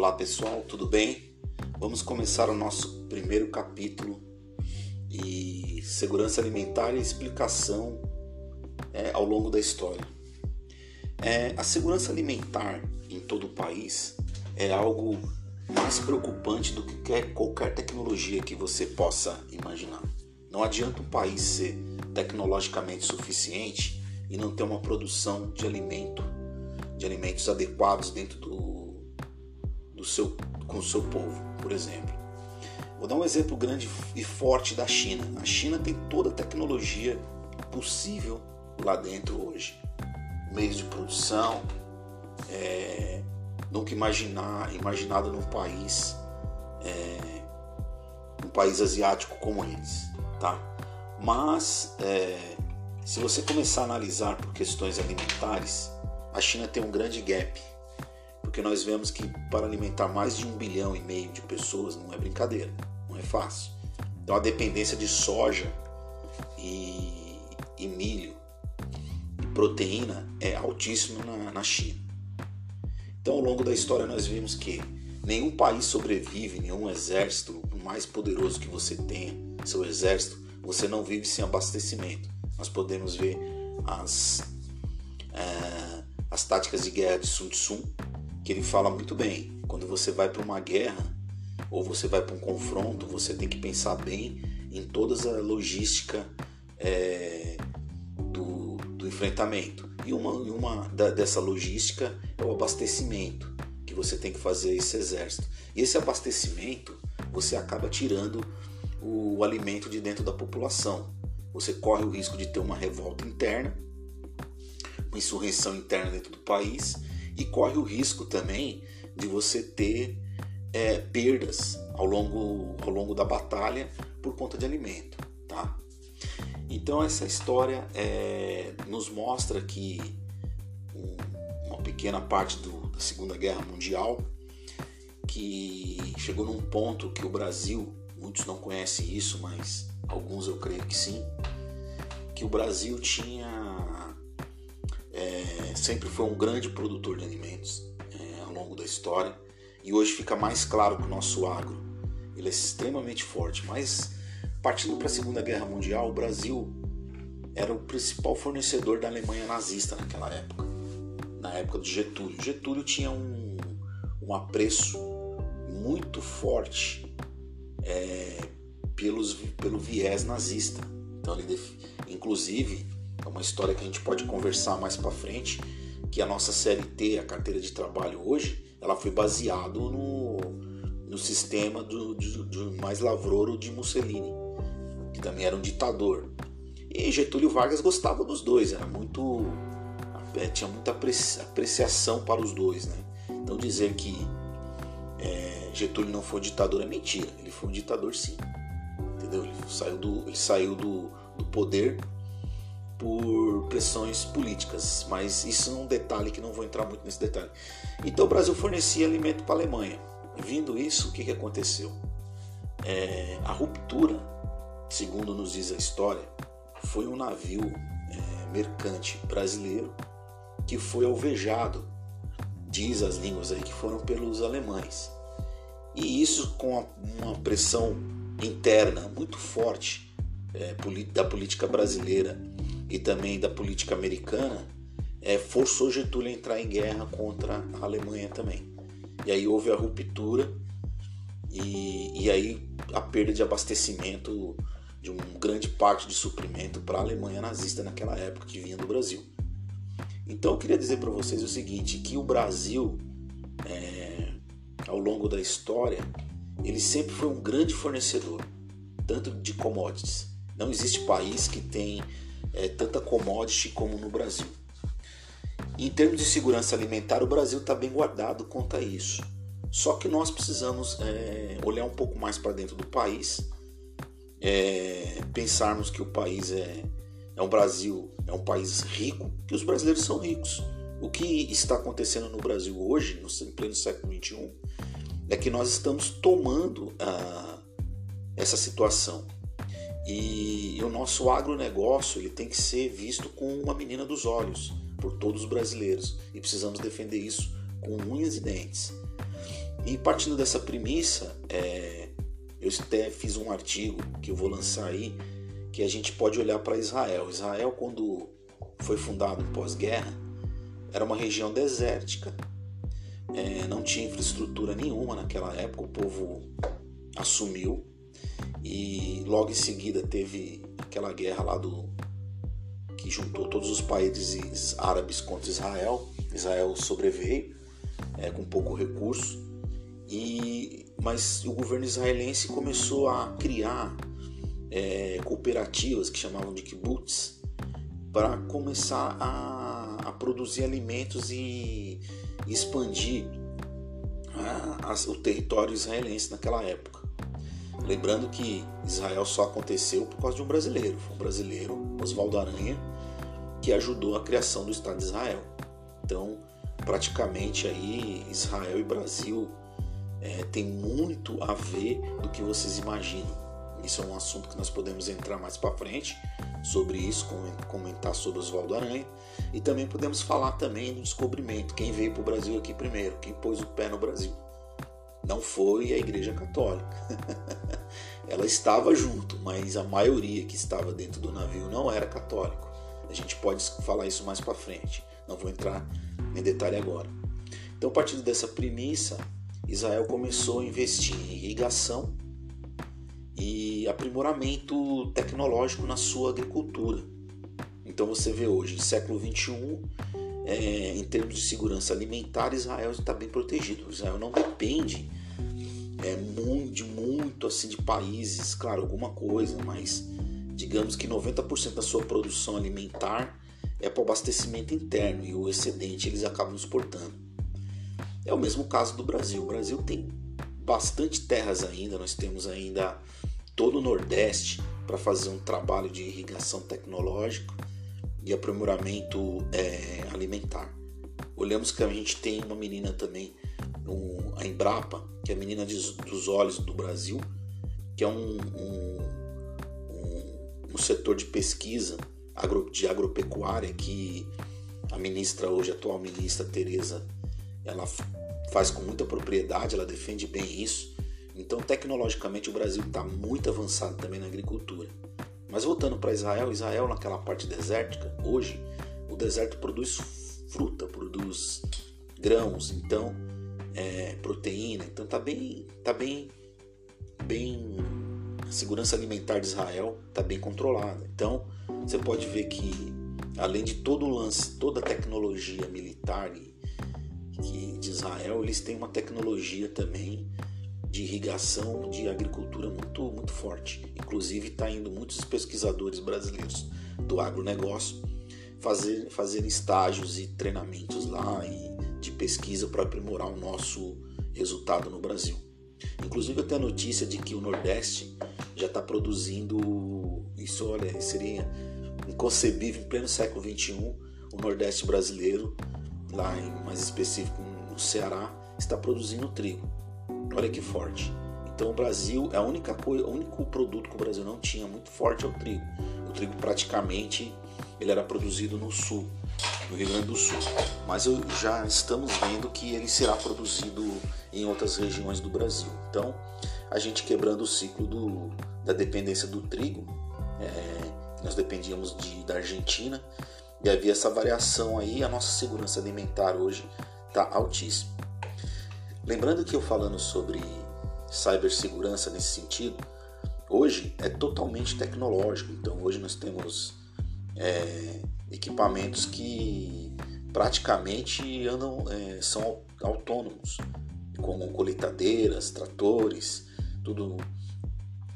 Olá pessoal, tudo bem? Vamos começar o nosso primeiro capítulo e segurança alimentar e explicação é, ao longo da história. É, a segurança alimentar em todo o país é algo mais preocupante do que qualquer tecnologia que você possa imaginar. Não adianta um país ser tecnologicamente suficiente e não ter uma produção de alimento, de alimentos adequados dentro do do seu, com o seu povo, por exemplo. Vou dar um exemplo grande e forte da China. A China tem toda a tecnologia possível lá dentro hoje. Meios de produção, é, nunca imaginar, imaginado num país, é, um país asiático como eles, tá? Mas é, se você começar a analisar por questões alimentares, a China tem um grande gap porque nós vemos que para alimentar mais de um bilhão e meio de pessoas não é brincadeira, não é fácil. Então a dependência de soja e, e milho e proteína é altíssima na, na China. Então ao longo da história nós vimos que nenhum país sobrevive, nenhum exército, por mais poderoso que você tenha, seu exército, você não vive sem abastecimento. Nós podemos ver as, é, as táticas de guerra de Sun Tzu, que ele fala muito bem. Quando você vai para uma guerra ou você vai para um confronto, você tem que pensar bem em toda a logística é, do, do, enfrentamento. E uma, uma da, dessa logística é o abastecimento que você tem que fazer esse exército. E esse abastecimento você acaba tirando o, o alimento de dentro da população. Você corre o risco de ter uma revolta interna, uma insurreição interna dentro do país e corre o risco também de você ter é, perdas ao longo, ao longo da batalha por conta de alimento. Tá? Então essa história é, nos mostra que uma pequena parte do, da Segunda Guerra Mundial que chegou num ponto que o Brasil, muitos não conhecem isso, mas alguns eu creio que sim, que o Brasil tinha sempre foi um grande produtor de alimentos é, ao longo da história e hoje fica mais claro que o nosso agro ele é extremamente forte. Mas partindo para a Segunda Guerra Mundial, o Brasil era o principal fornecedor da Alemanha nazista naquela época, na época do Getúlio. Getúlio tinha um, um apreço muito forte é, pelos, pelo viés nazista. Então ele, inclusive, é uma história que a gente pode conversar mais para frente, que a nossa CLT, a carteira de trabalho hoje, ela foi baseado no, no sistema do, do, do mais lavrouro de Mussolini, que também era um ditador. E Getúlio Vargas gostava dos dois, era muito é, tinha muita apreciação para os dois, né? Então dizer que é, Getúlio não foi um ditador é mentira. Ele foi um ditador sim, entendeu? Ele saiu do, ele saiu do, do poder por pressões políticas, mas isso é um detalhe que não vou entrar muito nesse detalhe. Então o Brasil fornecia alimento para a Alemanha. Vindo isso, o que, que aconteceu? É, a ruptura, segundo nos diz a história, foi um navio é, mercante brasileiro que foi alvejado, diz as línguas aí, que foram pelos alemães. E isso com uma pressão interna muito forte é, da política brasileira e também da política americana é, forçou Getúlio a entrar em guerra contra a Alemanha também. E aí houve a ruptura e, e aí a perda de abastecimento de uma grande parte de suprimento para a Alemanha nazista naquela época que vinha do Brasil. Então eu queria dizer para vocês o seguinte, que o Brasil, é, ao longo da história, ele sempre foi um grande fornecedor, tanto de commodities. Não existe país que tem é, tanta commodity como no Brasil. Em termos de segurança alimentar, o Brasil está bem guardado quanto a isso. Só que nós precisamos é, olhar um pouco mais para dentro do país, é, pensarmos que o país é, é um Brasil, é um país rico, que os brasileiros são ricos. O que está acontecendo no Brasil hoje, no pleno século XXI, é que nós estamos tomando ah, essa situação e, e o nosso agronegócio ele tem que ser visto com uma menina dos olhos por todos os brasileiros e precisamos defender isso com unhas e dentes. E partindo dessa premissa, é, eu até fiz um artigo que eu vou lançar aí, que a gente pode olhar para Israel. Israel, quando foi fundado pós-guerra, era uma região desértica, é, não tinha infraestrutura nenhuma naquela época, o povo assumiu e logo em seguida teve aquela guerra lá do que juntou todos os países árabes contra Israel. Israel sobreveio é, com pouco recurso e mas o governo israelense começou a criar é, cooperativas que chamavam de kibbutz para começar a, a, produzir alimentos e, expandir a, a, o território israelense naquela época. Lembrando que Israel só aconteceu por causa de um brasileiro, foi um brasileiro, Oswaldo Aranha, que ajudou a criação do Estado de Israel. Então, praticamente aí Israel e Brasil é, tem muito a ver do que vocês imaginam. Isso é um assunto que nós podemos entrar mais para frente sobre isso, comentar sobre Oswaldo Aranha e também podemos falar também do descobrimento, quem veio para o Brasil aqui primeiro, quem pôs o pé no Brasil. Não foi a Igreja Católica. Ela estava junto, mas a maioria que estava dentro do navio não era católico. A gente pode falar isso mais para frente. Não vou entrar em detalhe agora. Então, partindo dessa premissa, Israel começou a investir em irrigação e aprimoramento tecnológico na sua agricultura. Então você vê hoje, século 21, é, em termos de segurança alimentar, Israel está bem protegido. Israel não depende é, de muito assim de países, claro, alguma coisa, mas digamos que 90% da sua produção alimentar é para o abastecimento interno e o excedente eles acabam exportando. É o mesmo caso do Brasil. O Brasil tem bastante terras ainda, nós temos ainda todo o Nordeste para fazer um trabalho de irrigação tecnológico e aprimoramento é, alimentar. Olhamos que a gente tem uma menina também, a Embrapa, que é a menina de, dos olhos do Brasil, que é um, um, um, um setor de pesquisa agro, de agropecuária que a ministra hoje, a atual ministra Tereza, ela faz com muita propriedade, ela defende bem isso. Então, tecnologicamente, o Brasil está muito avançado também na agricultura. Mas voltando para Israel, Israel naquela parte desértica, hoje o deserto produz fruta, produz grãos, então é, proteína, então tá bem, tá bem, bem a segurança alimentar de Israel está bem controlada. Então você pode ver que além de todo o lance, toda a tecnologia militar de Israel, eles têm uma tecnologia também de irrigação, de agricultura muito, muito forte. Inclusive está indo muitos pesquisadores brasileiros do agronegócio fazer, fazer estágios e treinamentos lá e de pesquisa para aprimorar o nosso resultado no Brasil. Inclusive tenho a notícia de que o Nordeste já está produzindo isso, olha, seria inconcebível em pleno século XXI o Nordeste brasileiro, lá em mais específico no Ceará, está produzindo trigo. Olha que forte. Então o Brasil é a única coisa, o único produto que o Brasil não tinha muito forte é o trigo. O trigo praticamente ele era produzido no sul, no Rio Grande do Sul. Mas eu, já estamos vendo que ele será produzido em outras regiões do Brasil. Então a gente quebrando o ciclo do, da dependência do trigo, é, nós dependíamos de, da Argentina e havia essa variação aí, a nossa segurança alimentar hoje está altíssima. Lembrando que eu falando sobre cibersegurança nesse sentido, hoje é totalmente tecnológico. Então hoje nós temos é, equipamentos que praticamente andam, é, são autônomos, como colheitadeiras, tratores, tudo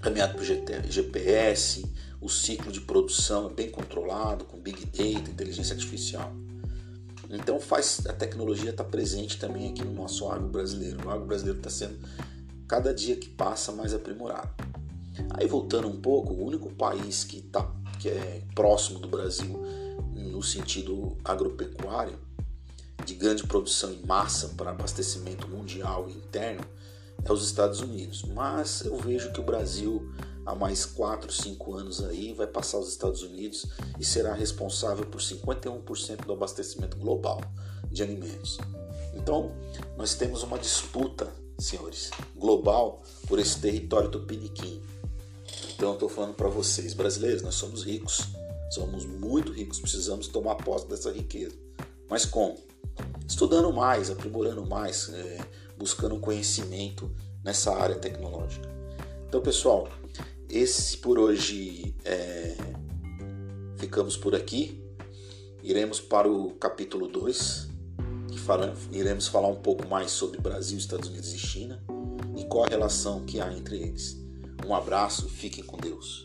caminhado por GPS, o ciclo de produção é bem controlado com Big Data, inteligência artificial. Então faz a tecnologia está presente também aqui no nosso agro brasileiro. O agro brasileiro está sendo cada dia que passa mais aprimorado. Aí voltando um pouco, o único país que está que é próximo do Brasil no sentido agropecuário de grande produção em massa para abastecimento mundial e interno é os Estados Unidos. Mas eu vejo que o Brasil há mais 4, 5 anos aí vai passar os Estados Unidos e será responsável por 51% do abastecimento global de alimentos. Então, nós temos uma disputa senhores, global por esse território tupiniquim. Então eu estou falando para vocês, brasileiros, nós somos ricos, somos muito ricos, precisamos tomar posse dessa riqueza. Mas como? Estudando mais, aprimorando mais, é, buscando conhecimento nessa área tecnológica. Então, pessoal, esse por hoje é... ficamos por aqui. Iremos para o capítulo 2, que fala... iremos falar um pouco mais sobre Brasil, Estados Unidos e China e qual a relação que há entre eles. Um abraço, fiquem com Deus.